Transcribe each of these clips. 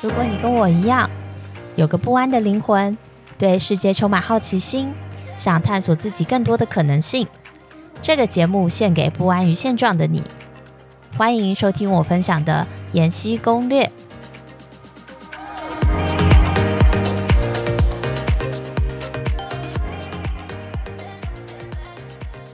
如果你跟我一样，有个不安的灵魂，对世界充满好奇心，想探索自己更多的可能性，这个节目献给不安于现状的你。欢迎收听我分享的延禧攻略。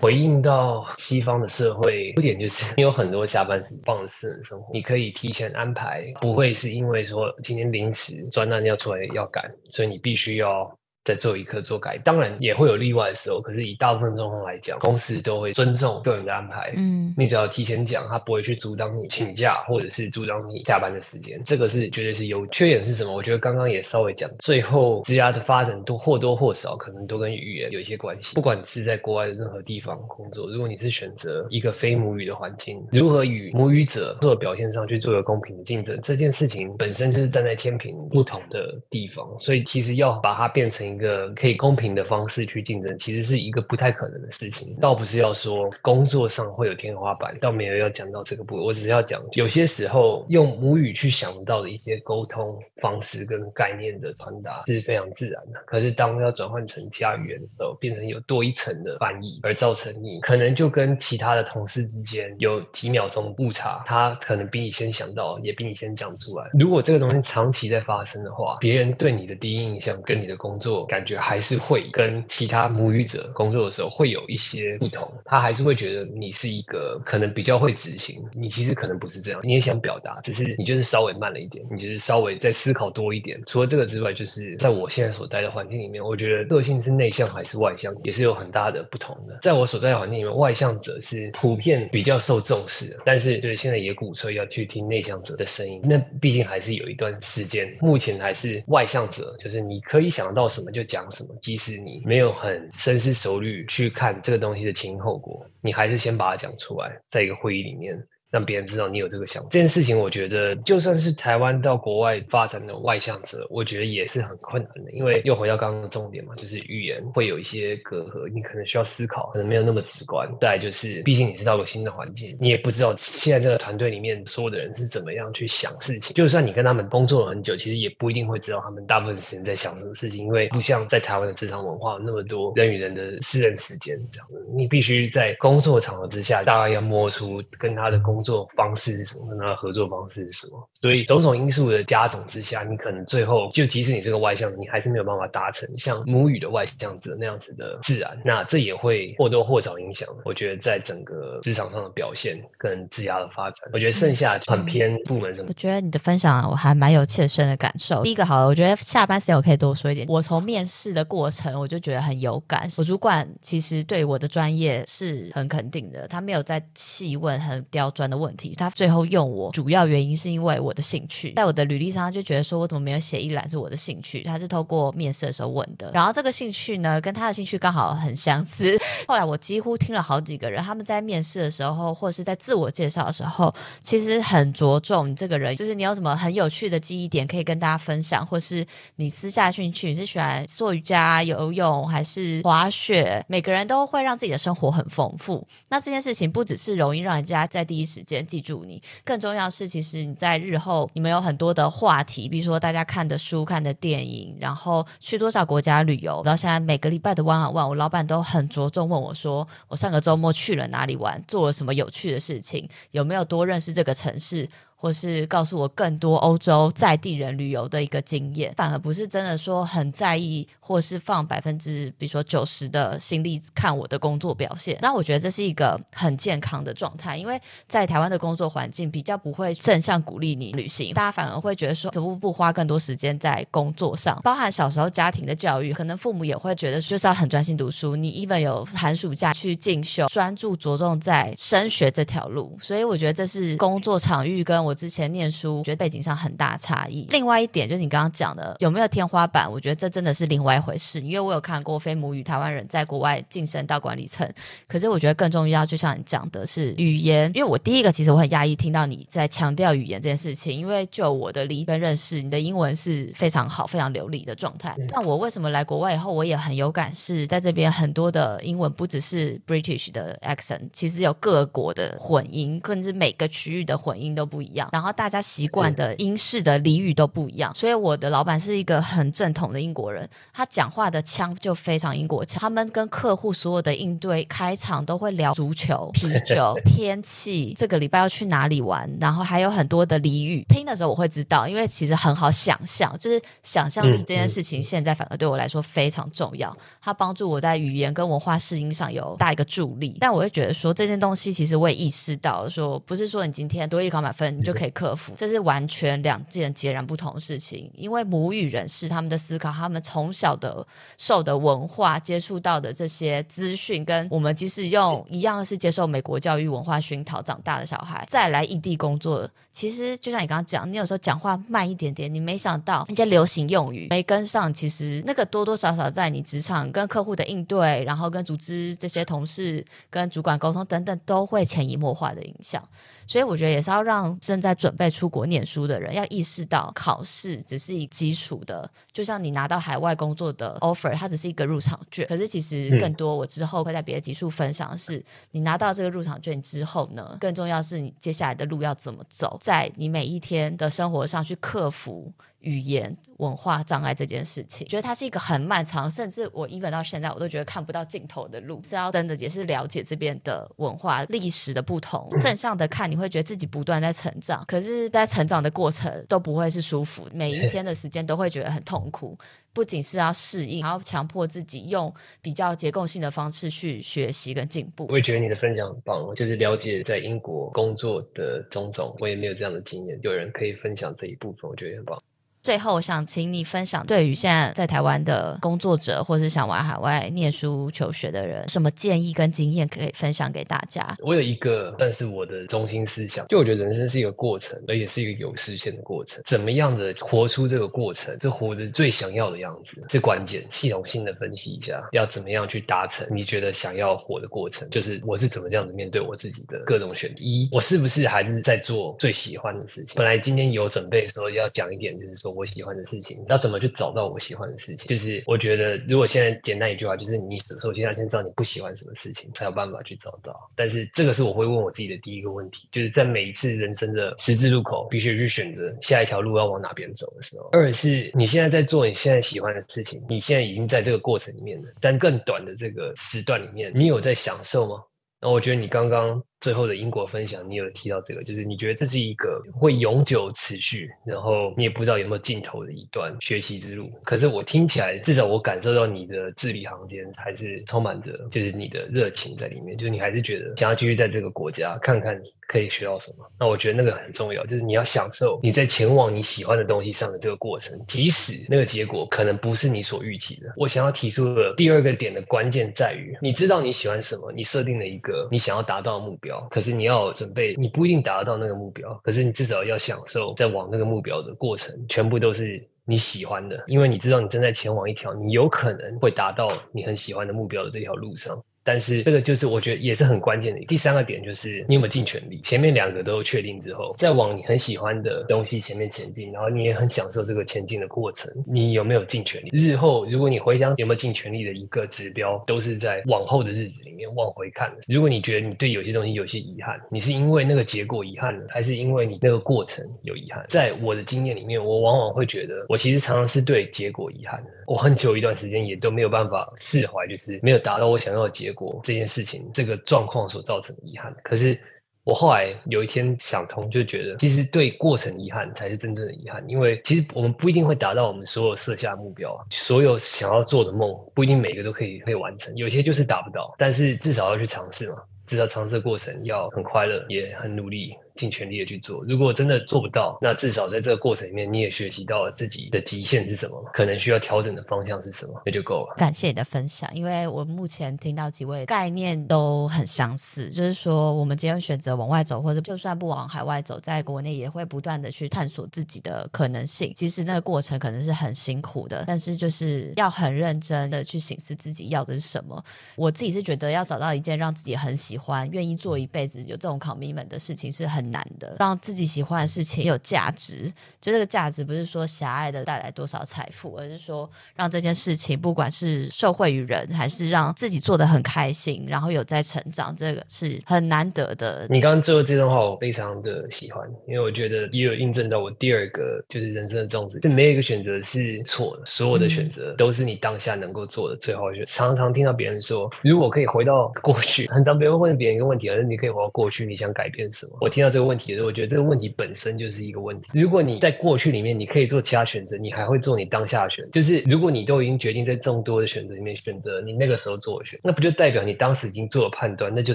回应到西方的社会，优点就是你有很多下班时放的私人生活，你可以提前安排，不会是因为说今天临时专案要出来要赶，所以你必须要。在最后一刻做改，当然也会有例外的时候。可是以大部分状况来讲，公司都会尊重个人的安排。嗯，你只要提前讲，他不会去阻挡你请假，或者是阻挡你下班的时间。这个是绝对是有。缺点是什么？我觉得刚刚也稍微讲，最后职涯的发展都或多或少可能都跟语言有一些关系。不管你是在国外的任何地方工作，如果你是选择一个非母语的环境，如何与母语者做表现上去做一个公平的竞争，这件事情本身就是站在天平不同的地方。所以其实要把它变成一个可以公平的方式去竞争，其实是一个不太可能的事情。倒不是要说工作上会有天花板，倒没有要讲到这个部分。我只是要讲，有些时候用母语去想到的一些沟通方式跟概念的传达是非常自然的。可是当要转换成其他语言的时候，变成有多一层的翻译，而造成你可能就跟其他的同事之间有几秒钟误差，他可能比你先想到，也比你先讲出来。如果这个东西长期在发生的话，别人对你的第一印象跟你的工作感觉还是会跟其他母语者工作的时候会有一些不同，他还是会觉得你是一个可能比较会执行，你其实可能不是这样，你也想表达，只是你就是稍微慢了一点，你就是稍微再思考多一点。除了这个之外，就是在我现在所待的环境里面，我觉得个性是内向还是外向，也是有很大的不同的。在我所在的环境里面，外向者是普遍比较受重视的，但是就是现在也鼓吹要去听内向者的声音，那毕竟还是有一段时间，目前还是外向者，就是你可以想到什么就讲什么。即使你没有很深思熟虑去看这个东西的前因后果，你还是先把它讲出来，在一个会议里面。让别人知道你有这个想法，这件事情，我觉得就算是台湾到国外发展的外向者，我觉得也是很困难的。因为又回到刚刚的重点嘛，就是语言会有一些隔阂，你可能需要思考，可能没有那么直观。再就是，毕竟你是到个新的环境，你也不知道现在这个团队里面所有的人是怎么样去想事情。就算你跟他们工作了很久，其实也不一定会知道他们大部分时间在想什么事情，因为不像在台湾的职场文化那么多人与人的私人时间这样子。你必须在工作场合之下，大概要摸出跟他的工工作方式。是什么？那合作方式是什么？所以种种因素的加总之下，你可能最后就即使你这个外向，你还是没有办法达成像母语的外向者那样子的自然。那这也会或多或少影响，我觉得在整个职场上的表现跟职涯的发展。我觉得剩下很偏部门什么。我觉得你的分享我还蛮有切身的感受。第一个好了，我觉得下班时间我可以多说一点。我从面试的过程我就觉得很有感，我主管其实对我的专业是很肯定的，他没有在细问很刁钻的问题，他最后用我主要原因是因为我的兴趣，在我的履历上他就觉得说我怎么没有写一栏是我的兴趣，他是透过面试的时候问的。然后这个兴趣呢，跟他的兴趣刚好很相似。后来我几乎听了好几个人，他们在面试的时候，或者是在自我介绍的时候，其实很着重你这个人，就是你有什么很有趣的记忆点可以跟大家分享，或是你私下兴趣，你是喜欢做瑜伽、游泳还是滑雪？每个人都会让自己的生活很丰富。那这件事情不只是容易让人家在第一时时间记住你。更重要是，其实你在日后你们有很多的话题，比如说大家看的书、看的电影，然后去多少国家旅游。到现在每个礼拜的 one on one，我老板都很着重问我说，我上个周末去了哪里玩，做了什么有趣的事情，有没有多认识这个城市。或是告诉我更多欧洲在地人旅游的一个经验，反而不是真的说很在意，或是放百分之比如说九十的心力看我的工作表现。那我觉得这是一个很健康的状态，因为在台湾的工作环境比较不会正向鼓励你旅行，大家反而会觉得说怎么不花更多时间在工作上？包含小时候家庭的教育，可能父母也会觉得就是要很专心读书，你 even 有寒暑假去进修，专注着重在升学这条路。所以我觉得这是工作场域跟我。我之前念书，觉得背景上很大差异。另外一点就是你刚刚讲的有没有天花板，我觉得这真的是另外一回事。因为我有看过非母语台湾人在国外晋升到管理层，可是我觉得更重要，就像你讲的是语言。因为我第一个其实我很压抑听到你在强调语言这件事情，因为就我的理解跟认识，你的英文是非常好、非常流利的状态。那我为什么来国外以后，我也很有感，是在这边很多的英文不只是 British 的 accent，其实有各国的混音，甚至每个区域的混音都不一样。样，然后大家习惯的英式的俚语都不一样，所以我的老板是一个很正统的英国人，他讲话的腔就非常英国腔。他们跟客户所有的应对开场都会聊足球、啤酒、天气，这个礼拜要去哪里玩，然后还有很多的俚语。听的时候我会知道，因为其实很好想象，就是想象力这件事情，现在反而对我来说非常重要。它帮助我在语言跟文化适应上有大一个助力。但我会觉得说，这件东西其实我也意识到，说不是说你今天多一考满分你就可以克服，这是完全两件截然不同的事情。因为母语人士他们的思考，他们从小的受的文化接触到的这些资讯，跟我们即使用一样是接受美国教育文化熏陶长大的小孩，再来异地工作，其实就像你刚刚讲，你有时候讲话慢一点点，你没想到那些流行用语没跟上，其实那个多多少少在你职场跟客户的应对，然后跟组织这些同事跟主管沟通等等，都会潜移默化的影响。所以我觉得也是要让真正在准备出国念书的人要意识到，考试只是一基础的，就像你拿到海外工作的 offer，它只是一个入场券。可是其实更多，我之后会在别的集数分享的是，你拿到这个入场券之后呢，更重要是你接下来的路要怎么走，在你每一天的生活上去克服。语言文化障碍这件事情，觉得它是一个很漫长，甚至我 even 到现在我都觉得看不到尽头的路。是要真的也是了解这边的文化历史的不同，正向的看，你会觉得自己不断在成长。可是，在成长的过程都不会是舒服，每一天的时间都会觉得很痛苦。不仅是要适应，还要强迫自己用比较结构性的方式去学习跟进步。我也觉得你的分享很棒，就是了解在英国工作的种种。我也没有这样的经验，有人可以分享这一部分，我觉得很棒。最后，想请你分享，对于现在在台湾的工作者，或是想往海外念书求学的人，什么建议跟经验可以分享给大家？我有一个，但是我的中心思想，就我觉得人生是一个过程，而且是一个有实现的过程。怎么样的活出这个过程，是活的最想要的样子，是关键。系统性的分析一下，要怎么样去达成你觉得想要活的过程，就是我是怎么这样子面对我自己的各种选。一，我是不是还是在做最喜欢的事情？本来今天有准备说要讲一点，就是说。我喜欢的事情，要怎么去找到我喜欢的事情？就是我觉得，如果现在简单一句话，就是你首先要先知道你不喜欢什么事情，才有办法去找到。但是这个是我会问我自己的第一个问题，就是在每一次人生的十字路口，必须去选择下一条路要往哪边走的时候。二是你现在在做你现在喜欢的事情，你现在已经在这个过程里面了，但更短的这个时段里面，你有在享受吗？那我觉得你刚刚。最后的英国分享，你有提到这个，就是你觉得这是一个会永久持续，然后你也不知道有没有尽头的一段学习之路。可是我听起来，至少我感受到你的字里行间还是充满着，就是你的热情在里面，就是你还是觉得想要继续在这个国家看看可以学到什么。那我觉得那个很重要，就是你要享受你在前往你喜欢的东西上的这个过程，即使那个结果可能不是你所预期的。我想要提出的第二个点的关键在于，你知道你喜欢什么，你设定了一个你想要达到的目标。可是你要准备，你不一定达到那个目标，可是你至少要享受在往那个目标的过程，全部都是你喜欢的，因为你知道你正在前往一条你有可能会达到你很喜欢的目标的这条路上。但是这个就是我觉得也是很关键的。第三个点就是你有没有尽全力？前面两个都确定之后，再往你很喜欢的东西前面前进，然后你也很享受这个前进的过程，你有没有尽全力？日后如果你回想有没有尽全力的一个指标，都是在往后的日子里面往回看的。如果你觉得你对有些东西有些遗憾，你是因为那个结果遗憾呢，还是因为你那个过程有遗憾？在我的经验里面，我往往会觉得，我其实常常是对结果遗憾的。我很久一段时间也都没有办法释怀，就是没有达到我想要的结果这件事情，这个状况所造成的遗憾。可是我后来有一天想通，就觉得其实对过程遗憾才是真正的遗憾，因为其实我们不一定会达到我们所有设下的目标，所有想要做的梦不一定每个都可以可以完成，有些就是达不到，但是至少要去尝试嘛，至少尝试的过程要很快乐，也很努力。尽全力的去做，如果真的做不到，那至少在这个过程里面，你也学习到了自己的极限是什么，可能需要调整的方向是什么，那就够了。感谢你的分享，因为我目前听到几位概念都很相似，就是说我们今天选择往外走，或者就算不往海外走，在国内也会不断的去探索自己的可能性。其实那个过程可能是很辛苦的，但是就是要很认真的去省思自己要的是什么。我自己是觉得要找到一件让自己很喜欢、愿意做一辈子、有这种 commitment 的事情是很很难的，让自己喜欢的事情有价值。就这个价值不是说狭隘的带来多少财富，而是说让这件事情不管是受惠于人，还是让自己做的很开心，然后有在成长，这个是很难得的。你刚刚最后这段话我非常的喜欢，因为我觉得也有印证到我第二个就是人生的宗旨，是没有一个选择是错的，所有的选择都是你当下能够做的最好的选择。常常听到别人说，如果可以回到过去，很常别人会问别人一个问题，而是你可以回到过去，你想改变什么？我听到这个问题的时候，我觉得这个问题本身就是一个问题。如果你在过去里面你可以做其他选择，你还会做你当下的选择？就是如果你都已经决定在众多的选择里面选择你那个时候做的选，那不就代表你当时已经做了判断，那就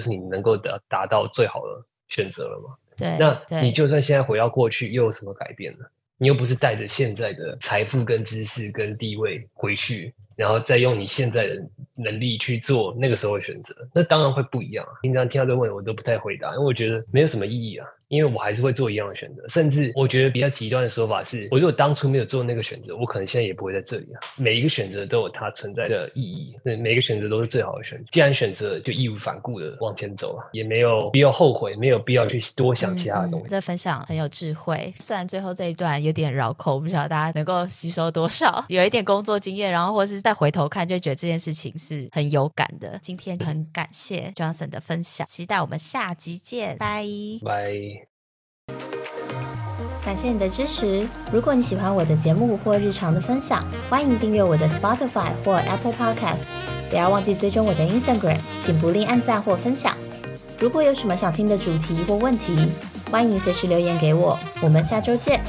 是你能够达达到最好的选择了吗？对，那你就算现在回到过去，又有什么改变呢？你又不是带着现在的财富、跟知识、跟地位回去，然后再用你现在的能力去做那个时候的选择，那当然会不一样啊。平常听到这个问题，我都不太回答，因为我觉得没有什么意义啊。因为我还是会做一样的选择，甚至我觉得比较极端的说法是，我如果当初没有做那个选择，我可能现在也不会在这里啊。每一个选择都有它存在的意义，对，每一个选择都是最好的选择。既然选择，就义无反顾的往前走啊，也没有必要后悔，没有必要去多想其他的东西。嗯嗯、这分享很有智慧，虽然最后这一段有点绕口，不晓得大家能够吸收多少。有一点工作经验，然后或是再回头看，就觉得这件事情是很有感的。今天很感谢 Johnson 的分享，期待我们下集见，拜拜。感谢你的支持。如果你喜欢我的节目或日常的分享，欢迎订阅我的 Spotify 或 Apple Podcast。不要忘记追踪我的 Instagram，请不吝按赞或分享。如果有什么想听的主题或问题，欢迎随时留言给我。我们下周见。